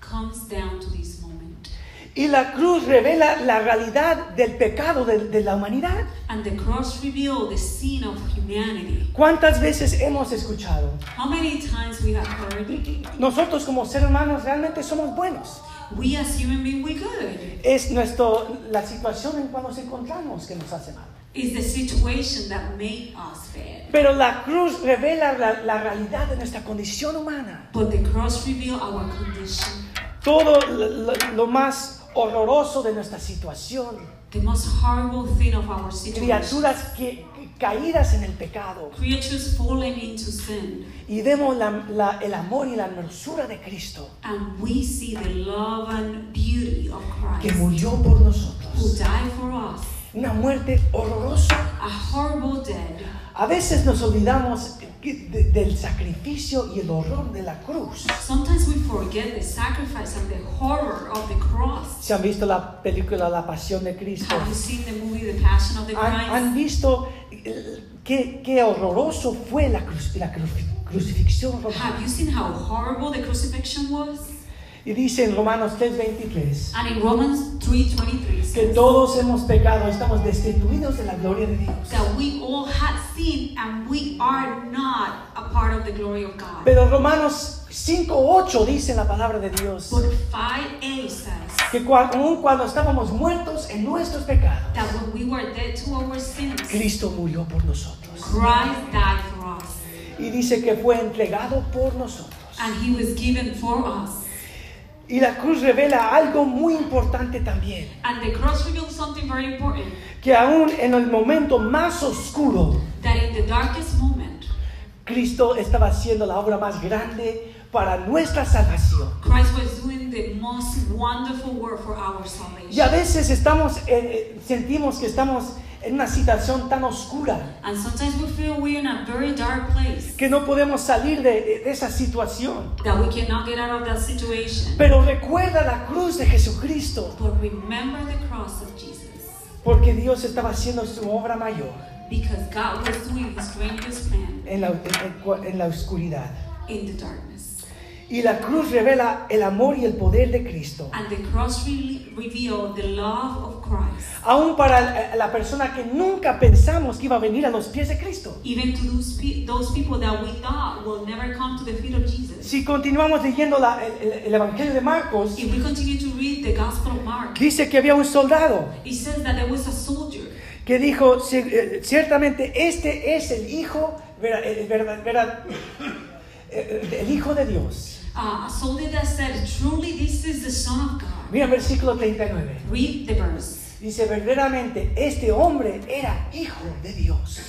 comes down to this moment. Y la cruz revela la realidad del pecado de, de la humanidad. And the cross the sin of humanity. ¿Cuántas veces hemos escuchado? How many times we have heard, Nosotros como seres humanos realmente somos buenos. we as human beings, we good. Es nuestro, la situación en cuando nos encontramos que nos hace mal. It's the situation that made us bad. Pero la cruz revela la, la realidad de nuestra condición humana. But the cross revealed our condition. Todo lo, más horroroso de nuestra situación. The most horrible thing of our situation. Criaturas que, que- caídas en el pecado. Creatures fallen into sin. Y vemos la- la- el amor y la hermosura de Cristo And we see the love and beauty of que Christ murió por who nosotros. died for us. Una muerte horrorosa. A horrible death. A veces nos olvidamos de- del sacrificio y el horror de la cruz. Sometimes we forget the sacrifice and the horror of the cross. ¿Se han visto la película La Pasión de Cristo? Have you seen the movie The Passion of the ¿Han, visto eh, qué, qué horroroso fue la, crucifixión? Have you seen how horrible the crucifixion was? Y dice en Romanos 3:23 And in Romans 3:23 que todos hemos pecado, estamos destituidos de la gloria de Dios. that we all had sinned and we are not a part of the glory of God. Pero Romanos 5:8 dice la palabra de Dios But 5a says que cua- aun cuando estábamos muertos en nuestros pecados, that when we were dead to our sins, Cristo murió por nosotros. Christ died for us. Y dice que fue entregado por nosotros. And he was given for us. Y la cruz revela algo muy importante también, And the cross reveals something very important que aún en el momento más oscuro, that in the darkest moment, Cristo estaba haciendo la obra más grande para nuestra salvación. Christ was doing the most wonderful work for our Y a salvation. veces estamos, eh, eh, sentimos que estamos en una situación tan oscura And sometimes we feel we're in a very dark place, que no podemos salir de, de esa situación. that we cannot get out of that situation. Pero recuerda la cruz de Jesucristo, But remember the cross of Jesus, porque Dios estaba haciendo su obra mayor because God was doing his plan en la, en- en la oscuridad. in the darkness. Y la cruz revela el amor y el poder de Cristo. And the cross the love of Christ, Aún para la persona que nunca pensamos que iba a venir a los pies de Cristo. even to those, pe- those people that we thought will never come to the feet of Jesus. Si continuamos leyendo la- el, el- el Evangelio de Marcos, If we continue to read the Gospel of Mark, dice que había un soldado it says that there was a soldier que dijo, "Sí, eh, ciertamente este es el Hijo, eh, eh, el Hijo de Dios. Uh, a soldier that said, Truly, this is the Son of God. Mira el versículo 39. Read the verse. Dice, verdaderamente este hombre era hijo de Dios.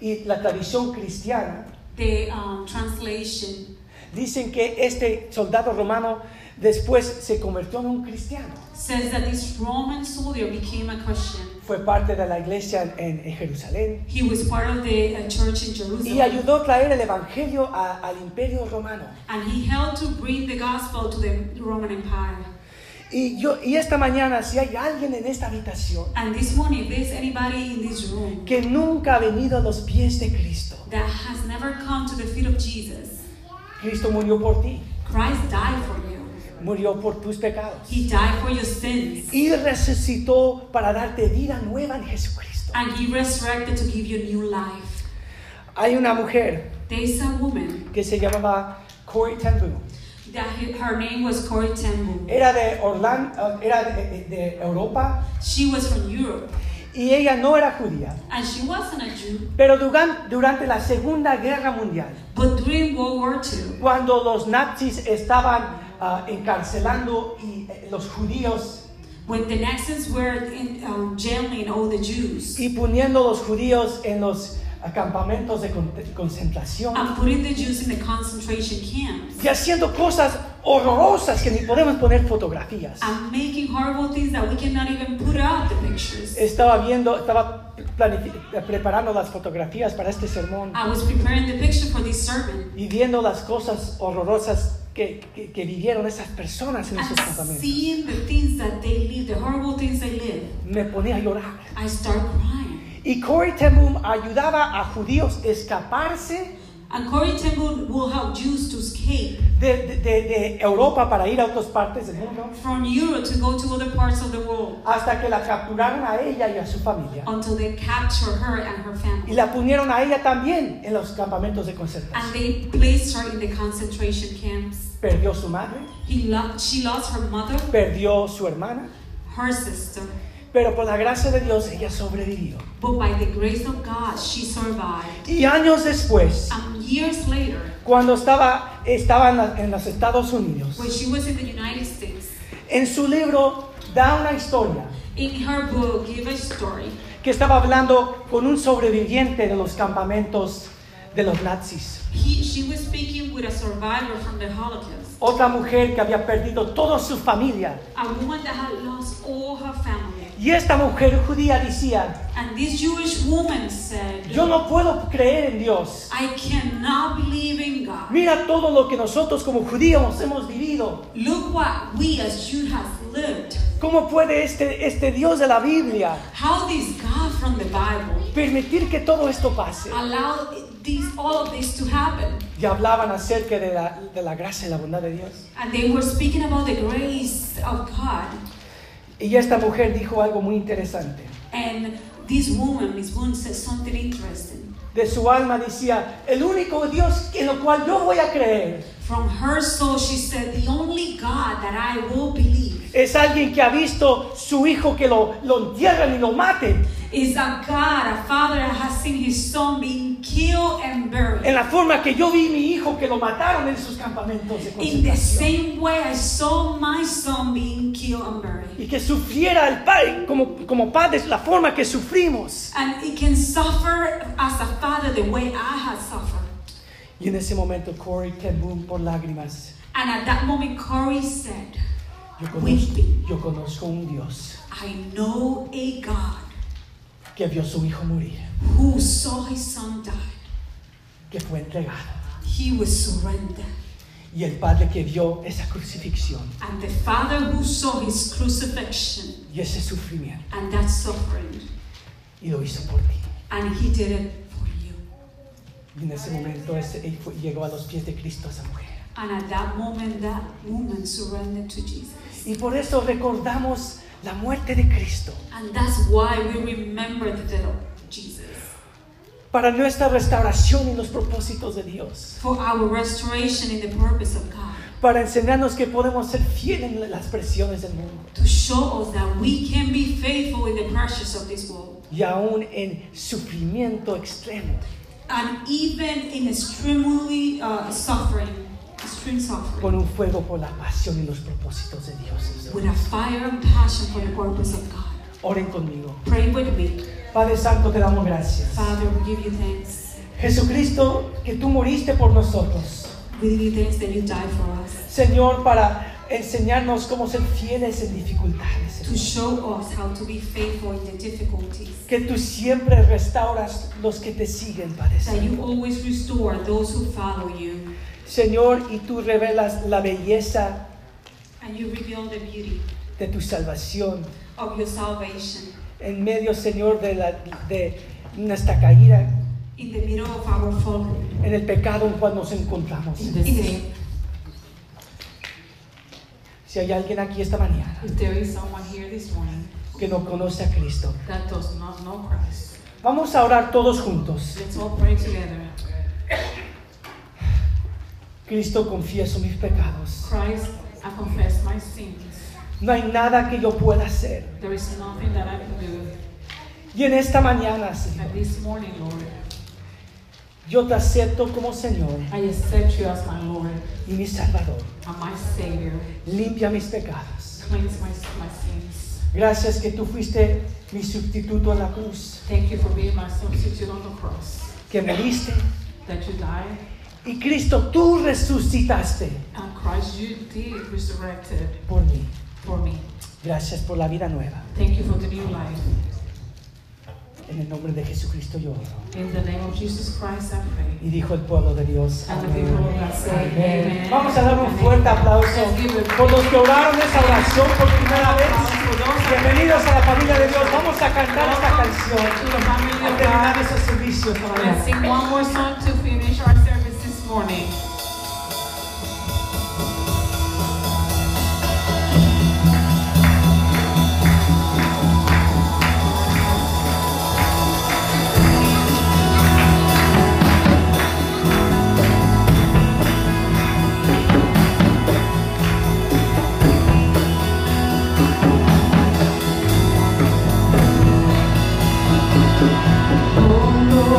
Y la tradición cristiana The um, translation dicen que este soldado romano después se convirtió en un cristiano. says that this Roman soldier became a Christian. Fue parte de la iglesia en, en Jerusalén He was part of the uh, church in y Jerusalem. ayudó a traer el evangelio a- al imperio romano. And he helped to bring the gospel to the Roman Empire. Y, yo, y esta mañana, si hay alguien en esta habitación And this morning, if there's anybody in this room que nunca ha venido a los pies de Cristo, that has never come to the feet of Jesus, Cristo murió por ti, Christ died for you. murió por tus pecados He died for your sins. y resucitó para darte vida nueva en Jesucristo. And he resurrected to give you new life. Hay una mujer There's a woman que se llamaba Corey Ten Boom. that he- her name was Corey Ten Boom. Era de Orlando, era de, de Europa She was from Europe, y ella no era judía. and she wasn't a Jew. Pero duran- durante la Segunda Guerra Mundial, But during World War II, cuando los nazis estaban ah, encarcelando y eh, los judíos when the Nazis were in, um, jailing all the Jews y poniendo los judíos en los campamentos de con- concentración and putting the Jews in the concentration camps y haciendo cosas horrorosas que ni podemos poner fotografías. and making horrible things that we cannot even put out the pictures. Estaba viendo, estaba preparando las fotografías para este sermón I was preparing the picture for this sermon y viendo las cosas horrorosas que, que- que vivieron esas personas en esos and campamentos. seeing the things that they live, the horrible things they live. Me ponía a llorar. I start crying. Y Corey Boom ayudaba a judíos escaparse And Corey Temple will help Jews to escape de, de- de- Europa para ir a otras partes del mundo from Europe to go to other parts of the world hasta que la capturaron a ella y a su familia. until they capture her and her Y family. la pusieron a ella también en los campamentos de And concentración. they placed her in the concentration camps. Perdió su madre, He lo- she lost her mother, perdió su hermana, her sister, pero por la gracia de Dios ella sobrevivió. but by the grace of God, she survived. Y años después, And years later, cuando estaba, estaba en, la- en los Estados Unidos, when she was in the United States, en su libro da una historia in her book, Give a Story, que estaba hablando con un sobreviviente de los campamentos de los nazis. he, she was speaking with a survivor from the Holocaust, Otra mujer que había perdido toda su familia. a woman that had lost all her family. Y esta mujer judía decía, And this Jewish woman said, yo no puedo creer en Dios. I cannot believe in God. Mira todo lo que nosotros como judíos hemos vivido. Look what we as Jews have lived. ¿Cómo puede este, este Dios de la Biblia How this God from the Bible permitir que todo esto pase? allowed this, all of this to happen. Y hablaban acerca de la, de la gracia y la bondad de Dios. And they were speaking about the grace of God. Y esta mujer dijo algo muy interesante. And this woman, Miss Boone, said something interesting. De su alma decía, el único Dios en lo cual yo voy a creer From her soul, she said, The only God that I will believe es alguien que ha visto su hijo que lo, lo entierran y lo maten. is a God, a father that has seen his son being killed and buried. En la forma que yo vi mi hijo que lo mataron en sus campamentos de In the concentración. same way, I saw my son being killed and buried. Y que sufriera el padre como, como padres la forma que sufrimos. And it can suffer as a father the way I had suffered. Y en ese momento Corey Boom por lágrimas. And at that moment, Corey said, Yo conozco, yo conozco un Dios I know a God que vio su hijo morir, who saw his son die. que fue entregado. He was surrendered. Y el padre que vio esa crucifixión And the father who saw his crucifixion y ese sufrimiento and that suffering, y lo hizo por ti. and he did it. Y en ese momento ese, él fue- llegó a los pies de Cristo esa mujer. And at that moment, that woman surrendered to Jesus. Y por eso recordamos la muerte de Cristo. And that's why we remember the death of Jesus. Para nuestra restauración y los propósitos de Dios. For our restoration in the purpose of God. Para enseñarnos que podemos ser fieles en las presiones del mundo. To show us that we can be faithful in the pressures of this world. Y aún en sufrimiento extremo. And even in extremely uh, suffering, extreme suffering. Con un fuego por la pasión y los propósitos de Dios. With a fire and passion for the purpose of God. Oren conmigo. Pray with me. Padre Santo, te damos gracias. Father, we give you thanks. Jesucristo, que tú moriste por nosotros. We give you thanks that you died for us. Señor, para enseñarnos cómo ser fieles en dificultades. To show us how to be faithful in the difficulties. Que tú siempre restauras los que te siguen, Padre That you always restore those who follow you. Señor, y tú revelas la belleza And you reveal the beauty de tu salvación of your salvation en medio, Señor, de, la, de nuestra caída, in the middle of our fall. en el pecado en cual nos encontramos. In the In the- same, Si hay alguien aquí esta mañana if there is someone here this morning que no conoce a Cristo, that does not know Christ, Vamos a orar todos juntos. Let's all pray together. Cristo, confieso mis pecados. No hay nada que yo pueda hacer. There is nothing that I can do. Y en esta mañana, Señor, And this morning, Lord, yo te acepto como Señor I accept you as my Lord y mi Salvador. and my Savior. Limpia mis pecados. Cleanse my, my sins. Gracias que tú fuiste mi sustituto en la cruz, Thank you for being my substitute on the cross. que moriste. That you died. Y Cristo, tú resucitaste And Christ, you did resurrected por mí. for me. Gracias por la vida nueva. Thank you for the new life. En el nombre de Jesucristo yo oro. In the name of Jesus Christ, I pray. Y dijo el pueblo de Dios. Vamos a dar un fuerte aplauso por los que oraron esa oración por primera vez. Bienvenidos a la familia de Dios. Vamos a cantar esta canción of terminar ese servicio. sing one more song to finish our service this morning.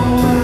Oh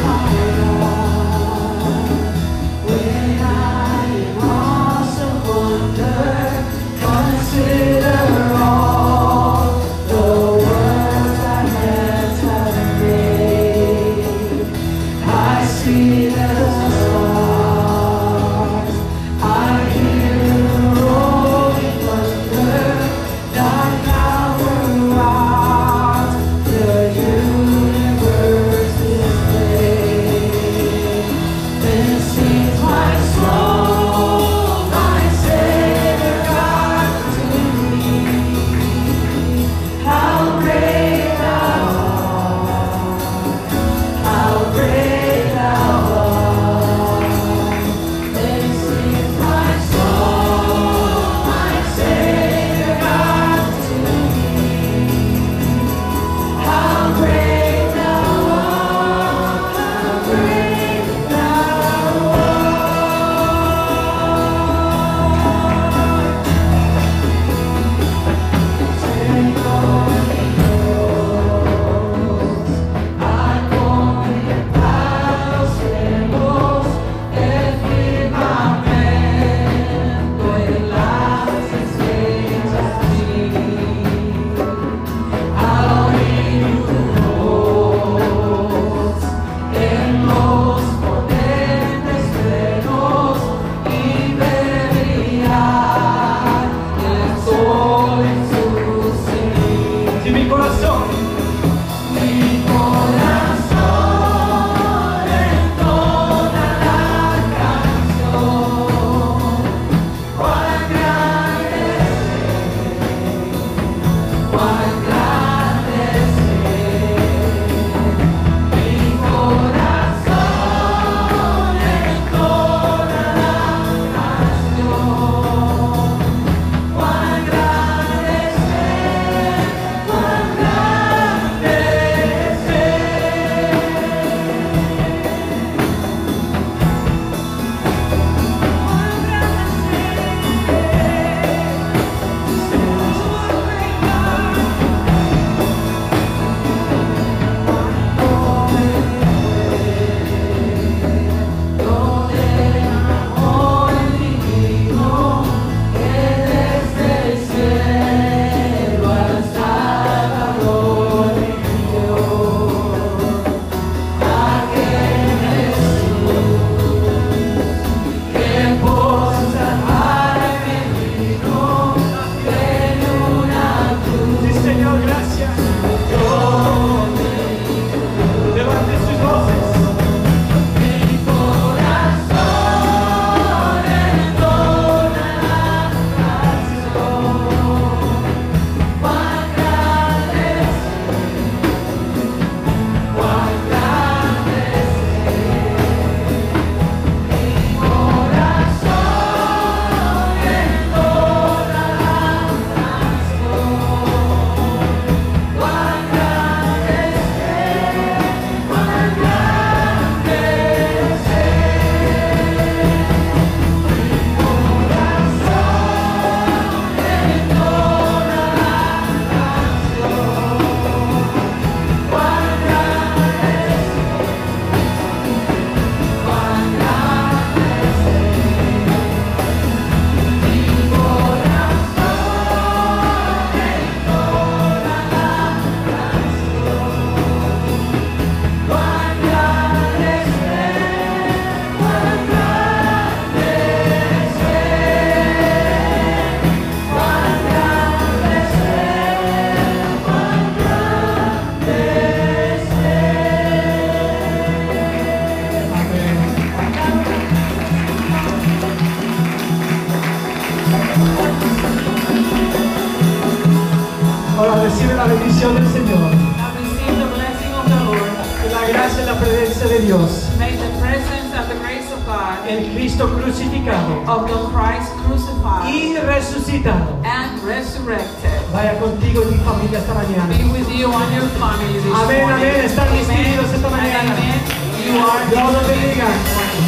Cristo crucificado of the Christ crucified y resucitado. and resurrected, Vaya contigo y mi familia esta mañana. be with you and your family this Amén, morning. amén. Están Amen. vestidos esta mañana. amen. You are Dios los bendiga.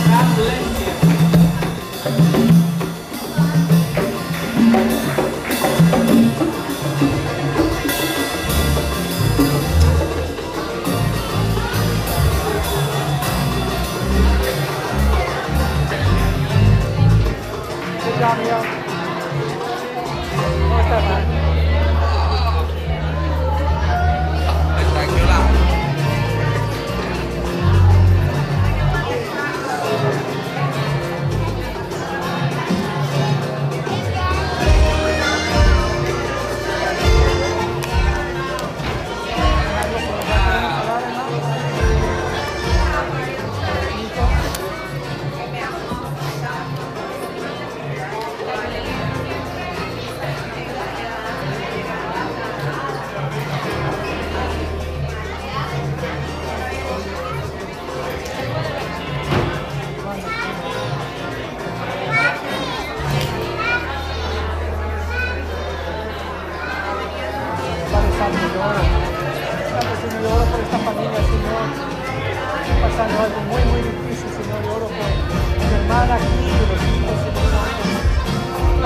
God bless you.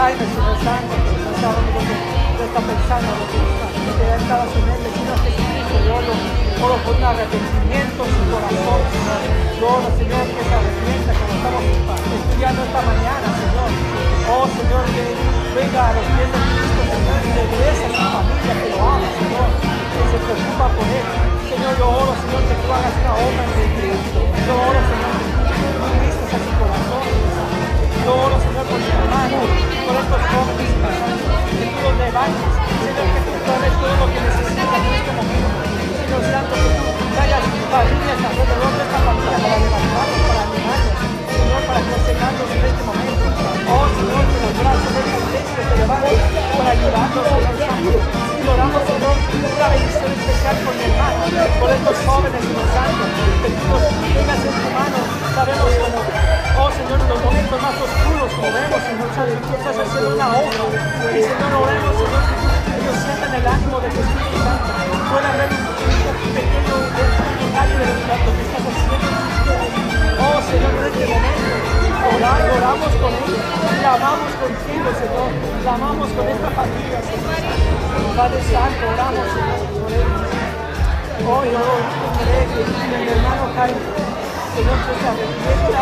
Señor Santo, que no lo que lo está pensando, lo que, lo ha estado su mente, Señor Jesucristo. Yo oro, oro por un arrepentimiento en su corazón, Señor. Yo oro, Señor, que se arrepienta, como estamos estudiando esta mañana, Señor. Oh, Señor, que venga a los pies de Cristo, Señor, y regrese a su familia, que lo ama, Señor, que se preocupa por él. Señor, yo oro, Señor, que tú hagas una obra en Cristo. Yo oro, Señor, que tú ministres a su corazón, Señor oro, Señor, por mi hermano, por estos jóvenes, que tú los levantes, Señor, que tú tomes todo lo que necesitan en este momento. Señor Santo, que tú traigas familias alrededor de esta familia para levantarlos, para animarlos, Señor, para aconsejarlos en este momento. Oh, Señor, que los brazos de esta iglesia se levanten para ayudarlos, Señor Santo. Y oramos, Señor, una bendición especial por mi hermano, por estos jóvenes, Señor Santo, que tú los tengas en tu mano. Sabemos cómo, oh Señor, en los momentos más oscuros, como vemos, Señor Santo, tú estás haciendo una obra. Y Señor, oremos, Señor, que ellos sientan el ánimo de tu Espíritu Santo. Puedan ver un pequeño detalle de lo que estás haciendo. Oh Señor, en este momento, oramos, oramos con ellos, clamamos contigo, Señor, clamamos con esta familia, Señor. Padre Santo, oramos, Señor, por ellos. Hoy oro que mi hermano Jaime, Señor, que se arrepienta